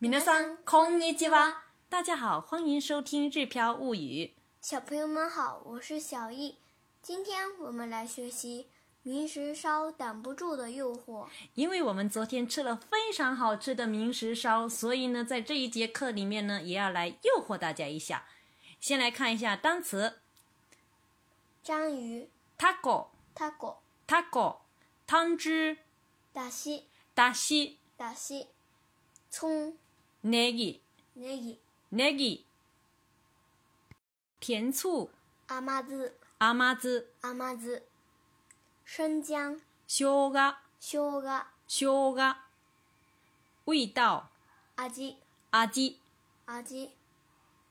皆さんこんにちは。大家好，欢迎收听《日飘物语》。小朋友们好，我是小易。今天我们来学习明石烧挡不住的诱惑。因为我们昨天吃了非常好吃的明石烧，所以呢，在这一节课里面呢，也要来诱惑大家一下。先来看一下单词：章鱼、タコ、タコ、タコ、汤汁、だし、だし、だし、葱、 ネギ、ネギ、ネギ、甜醋、甘酢、甘酢、甘酢、生姜、生姜、生姜、生姜、味道、味、味、味、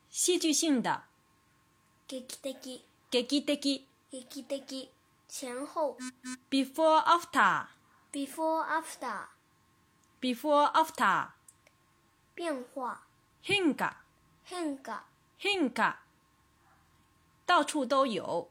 戏剧性的、劇的、劇的、劇的、前後、before after、before after、before after、變化、変化、変化、変化，到处都有。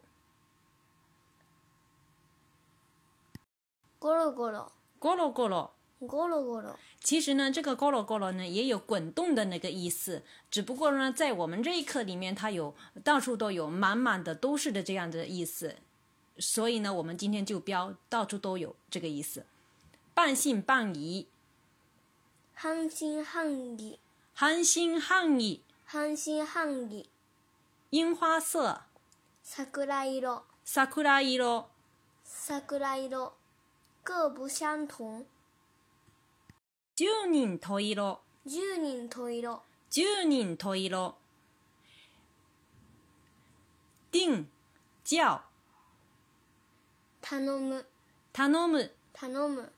ゴロゴロ、咕噜咕噜，ゴロゴロ、其实呢，这个咕噜咕噜呢也有滚动的那个意思，只不过呢，在我们这一课里面，它有到处都有、满满的都是的这样的意思，所以呢，我们今天就标到处都有这个意思。半信半疑， 半信半疑、半信半疑，半信半疑、樱花色，桜色、桜色，桜色、各不相同、十人十色。十人十色、十人十色。定、叫、頼む、頼む。頼む、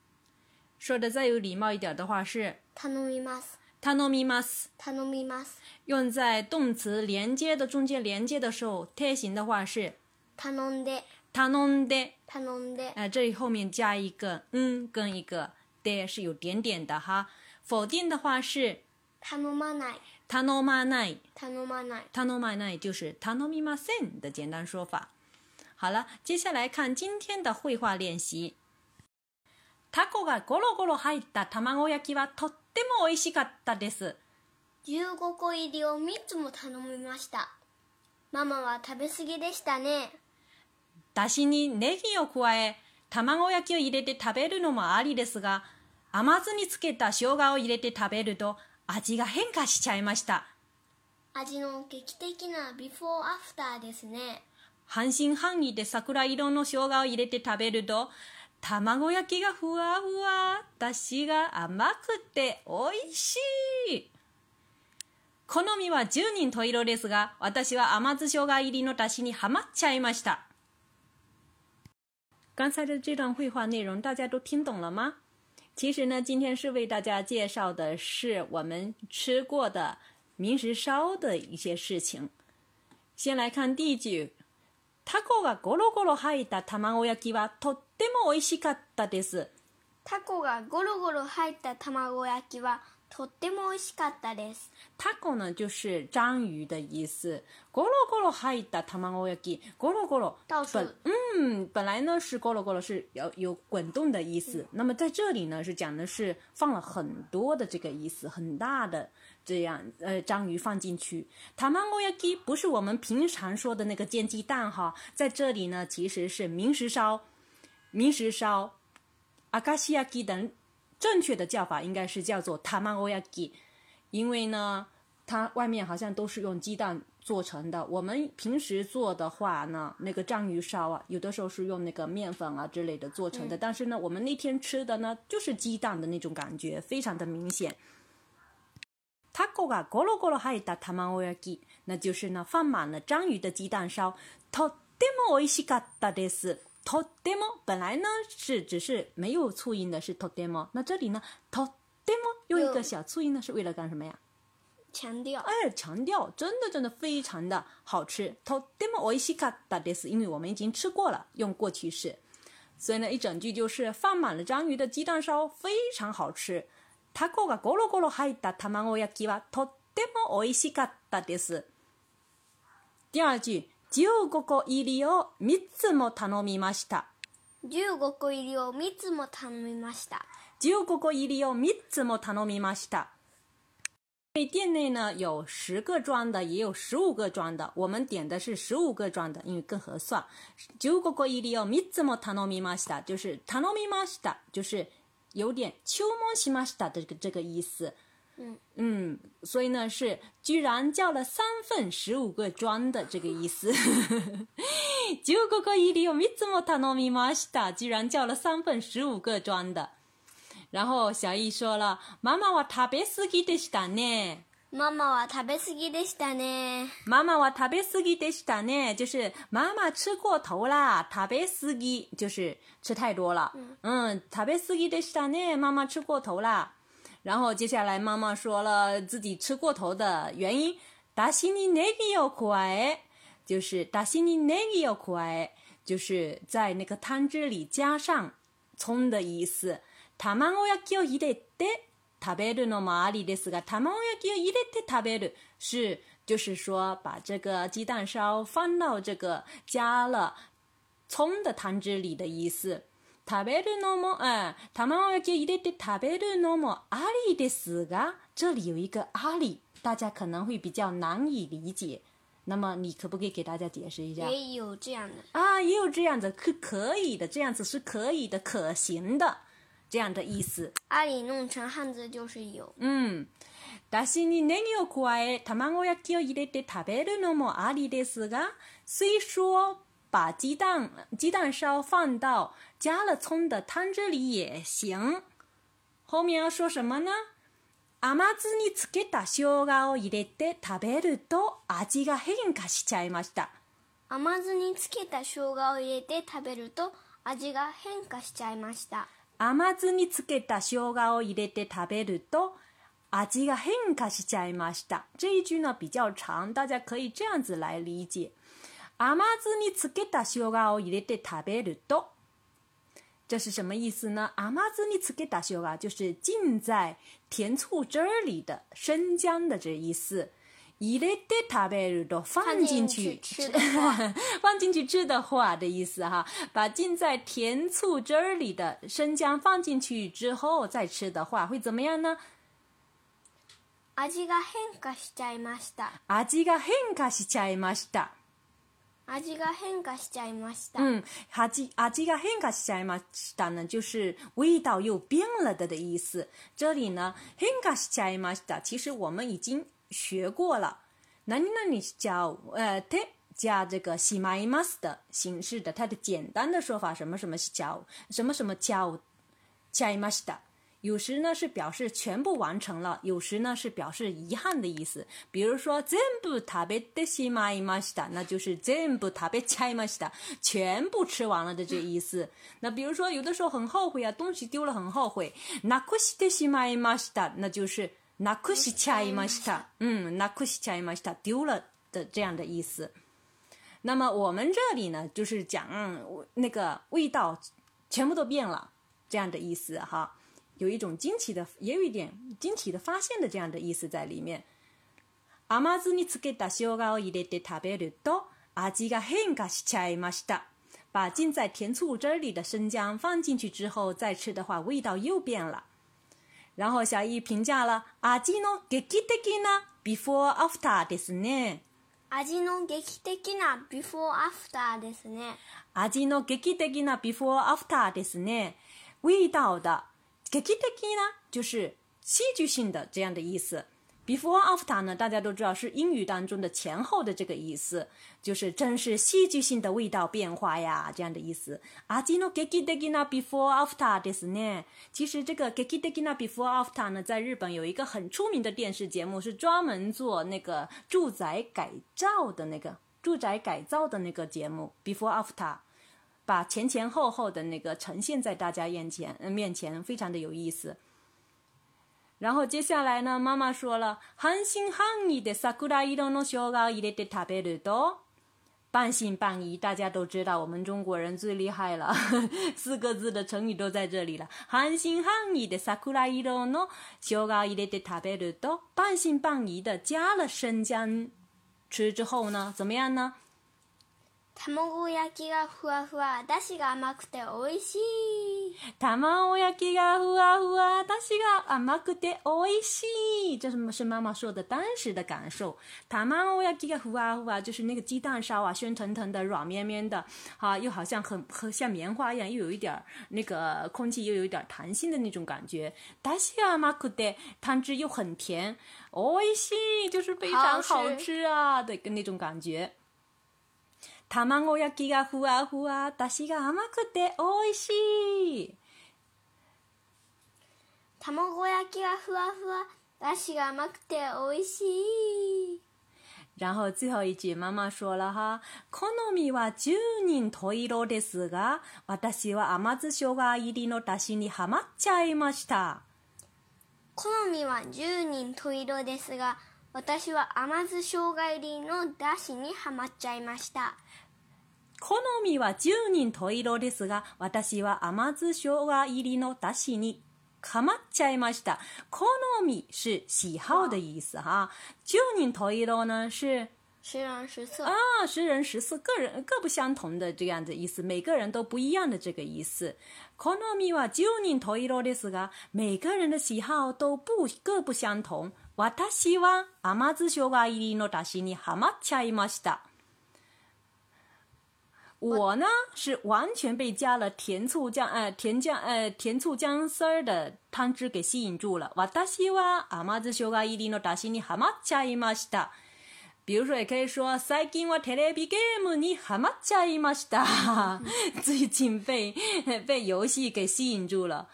说的再有礼貌一点的话是 頼みます、頼みます。頼みます、用在动词连接的中间连接的时候，贴形的话是頼んで、頼んで。頼んで、呃，这里后面加一个嗯跟一个的是有点点的哈。否定的话是頼まない、頼まない。頼まない。頼まない就是頼みません的简单说法。好了，接下来看今天的绘画练习。タコがゴロゴロ入った卵焼きはとっても美味しかったです。15個入りを3つも頼みました。ママは食べ過ぎでしたね。だしにネギを加え、卵焼きを入れて食べるのもありですが、甘酢につけた生姜を入れて食べると味が変化しちゃいました。味の劇的なビフォーアフターですね。半信半疑で桜色の生姜を入れて食べると、卵焼きがふわふわ、だしが甘くて美味しい。好みは十人十色ですが、私は甘酢生姜入りのだしにハマっちゃいました。刚才的这段绘画内容大家都听懂了吗？其实呢，今天是为大家介绍的是我们吃过的明石烧的一些事情。先来看第一句。タコがゴロゴロ入った卵焼きはとっても美味しかったです。タコがゴロゴロ入った卵焼きはとっても美味しかったです。タコ呢就是章鱼的意思，ゴロゴロ入った卵焼き，ゴロゴロ到处本嗯本来呢是ゴロゴロ是有有滚动的意思，那么在这里呢是讲的是放了很多的这个意思，很大的这样呃章鱼放进去。卵焼き不是我们平常说的那个煎鸡蛋哈，在这里呢其实是明石烧，明石烧。阿卡西亚基等正确的叫法应该是叫做 tamagoyaki，因为呢，它外面好像都是用鸡蛋做成的。我们平时做的话呢，那个章鱼烧啊，有的时候是用那个面粉啊之类的做成的，但是呢，我们那天吃的呢，就是鸡蛋的那种感觉，非常的明显。タコがゴロゴロ入った卵焼き，那就是呢放满了章鱼的鸡蛋烧，とっても美味しかったです。とっても本来呢是只是没有促音的，是とっても。那这里呢，とっても用一个小促音呢，是为了干什么呀？強調。哎，强调真的真的非常的好吃。とっても美味しかったです，因为我们已经吃过了，用过去式。所以呢，一整句就是放满了章鱼的鸡蛋烧非常好吃。 タコがゴロゴロ入った卵焼きはとっても美味しかったです。第二句、15個入りを3つも頼みました。15個入りを3つも頼みました。15個入りを3つも頼みました。店内呢有十个装的，也有十五个装的。我们点的是十五个装的，因为更合算。十五個入りを三つも頼みました，就是頼みました，就是有点注文しました的这个这个意思。嗯嗯，所以呢是居然叫了三份十五个装的这个意思。十五個入りを三つも頼みました，居然叫了三份十五个装的。然后小易说了：“妈妈は食べ過ぎでしたね。” 妈妈は食べ過ぎでしたね。妈妈は食べ過ぎでしたね，就是妈妈吃过头啦。食べ過ぎ就是吃太多了。嗯，食べ過ぎでしたね，妈妈吃过头啦。然后接下来妈妈说了自己吃过头的原因。だしにネギを加え，就是だしにネギを加え，就是在那个汤汁里加上葱的意思。卵焼きを入れて 食べるのもありですが、卵焼きを入れて食べる是就是说把这个鸡蛋烧放到这个加了葱的汤汁里的意思。食べるのも、嗯，卵焼きを入れて食べるのもありですが，这里有一个あり，大家可能会比较难以理解。那么你可不可以给大家解释一下？也有这样的。啊，也有这样的，可可以的，这样子是可以的，可行的。 这样的意思。阿里弄成汉字就是有。嗯。だしにネギを加え、卵焼きを入れて食べるのもありですが、虽说把鸡蛋鸡蛋烧放到加了葱的汤汁里也行。后面要说什么呢？甘酢につけた生姜を入れて食べると味が変化しちゃいました。甘酢につけた生姜を入れて食べると味が変化しちゃいました。甘酢につけた生姜を入れて食べると味が変化しちゃいました。这一句呢比较长，大家可以这样子来理解。甘酢につけた生姜を入れて食べると，这是什么意思呢？甘酢につけた生姜就是浸在甜醋汁儿里的生姜的这意思。入れて食べると放进去吃，放进去吃的话的意思哈。把浸在甜醋汁儿里的生姜放进去之后再吃的话，会怎么样呢？味が変化しちゃいました。味が変化しちゃいました。味が変化しちゃいました。嗯，味味が変化しちゃいました呢，就是味道又变了的的意思。这里呢，変化しちゃいました，其实我们已经。 学过了，那你那里叫呃，它加这个西马伊马斯的形式的，它的简单的说法什么什么叫什么什么叫加伊马斯的，有时呢是表示全部完成了，有时呢是表示遗憾的意思。比如说全部食べてしまいました，那就是全部食べちゃいました，全部吃完了的这意思。那比如说有的时候很后悔啊，东西丢了很后悔，なくしてしまいました，那就是。 なくしちゃいました。嗯，なくしちゃいました，丢了的这样的意思。那么我们这里呢，就是讲那个味道全部都变了这样的意思哈，有一种惊奇的，也有一点惊奇的发现的这样的意思在里面。甘酢につけた生姜を入れて食べると味が変化しちゃいました。把浸在甜醋汁里的生姜放进去之后再吃的话，味道又变了。 然后小易评价了味の劇的な before after ですね。味の劇的な before after ですね。味の劇的な before after ですね。味道的劇的な就是戏剧性的这样的意思。Before after 呢，大家都知道是英语当中的前后的这个意思，就是真是戏剧性的味道变化呀，这样的意思。味の劇的な before after ですね。其实这个劇的な before after 呢，在日本有一个很出名的电视节目，是专门做那个住宅改造的那个住宅改造的那个节目。Before after，把前前后后的那个呈现在大家面前，面前非常的有意思。 然后接下来呢，妈妈说了，半信半疑的桜色の生姜入れて食べると，半信半疑，大家都知道，我们中国人最厉害了，四个字的成语都在这里了。半信半疑的桜色の生姜入れて食べると，半信半疑的加了生姜，吃之后呢，怎么样呢？ 卵焼きがふわふわ、だしが甘くて美味しい。卵焼きがふわふわ、だしが甘くて美味し 西，这是是妈妈说的当时的感受。他妈我要给个呼啊呼啊，就是那个鸡蛋烧啊，鲜腾腾的，软绵绵的，哈，又好像很很像棉花一样，又有一点儿那个空气又有一点弹性的那种感觉。大西啊马库的汤汁又很甜，哦西就是非常好吃啊的那种感觉。 卵焼きがふわふわ、だしが甘くて美味しい。卵焼きがふわふわ、だしが甘くて美味しい。然后最后一句，妈妈说了哈，好みは十人十色ですが、私は甘酢生姜入りのだしにはまっちゃいました。好みは十人十色ですが、私は甘酢生姜入りのだしにはまっちゃいました。好みは十人十色ですが、私は甘酢生姜入りのだしにかまっちゃいました。好み是喜好的意思哈，十人十色呢是十人十色啊，十人十色，个人各不相同的这样的意思，每个人都不一样的这个意思。好みは十人十色ですが，每个人的喜好都不各不相同。私は甘酢生姜入りのだしにはまっちゃいました。我呢是完全被加了甜醋酱，呃，甜酱，呃，甜醋姜丝儿的汤汁给吸引住了。私は甘酢生姜入りの出汁にハマっちゃいました。比如说，也可以说最近はテレビゲームにハマっちゃいました。最近被被游戏给吸引住了。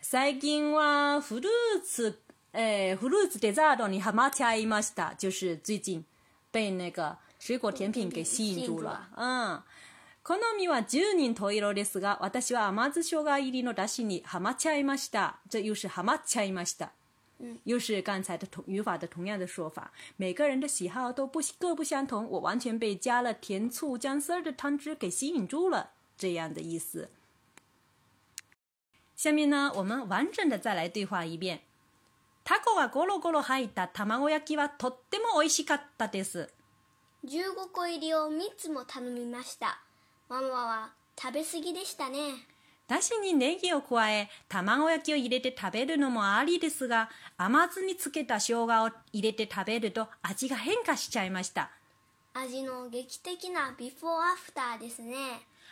最近はフルーツ， 呃，フルーツデザートにハマっちゃいました。就是最近被那个。水果甜品给吸引住了。嗯，好みは十人十色ですが、私は甘酢生姜入りのだしにハマっちゃいました。这又是ハマっちゃいました。又是刚才的同语法的同样的说法。每个人的喜好都不各不相同，我完全被加了甜醋姜丝儿的汤汁给吸引住了，这样的意思。下面呢，我们完整的再来对话一遍。 タコがゴロゴロ入った卵焼きはとっても美味しかったです。15個入りを3つも頼みました。ママは食べ過ぎでしたね。だしにネギを加え、卵焼きを入れて食べるのもありですが、甘酢につけた生姜を入れて食べると味が変化しちゃいました。味の劇的なビフォーアフターですね。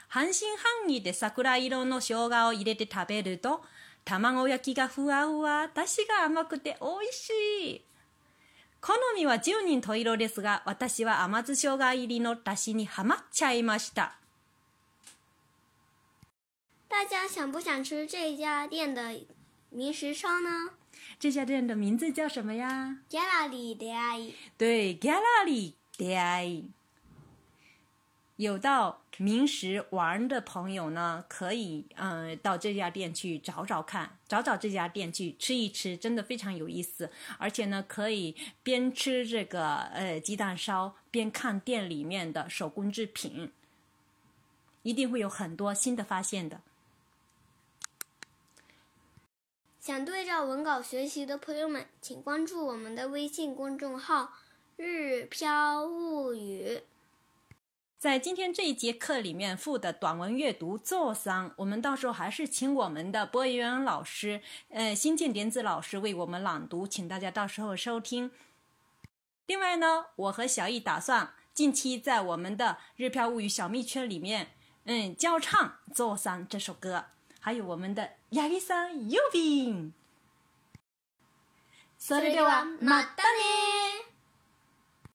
半信半疑で桜色の生姜を入れて食べると、卵焼きがふわふわ、だしが甘くて美味しい。好みは十人十色ですが、私は甘酢生姜入りのだしにはまっちゃいました。大家想不想吃这家店的明石烧呢？这家店的名字叫什么呀？Gallery Day。对，Gallery Day。有到明石玩的朋友呢，可以嗯到这家店去找找看，找找这家店去吃一吃，真的非常有意思。而且呢，可以边吃这个呃鸡蛋烧，边看店里面的手工制品，一定会有很多新的发现的。想对照文稿学习的朋友们，请关注我们的微信公众号“日飘物语”。在今天这一节课里面附的短文阅读做桑，我们到时候还是请我们的播音员老师，呃，新建点子老师为我们朗读，请大家到时候收听。另外呢，我和小易打算近期在我们的日飘物语小蜜圈里面，嗯，教唱做桑这首歌，还有我们的亚历山右兵。それではまたね。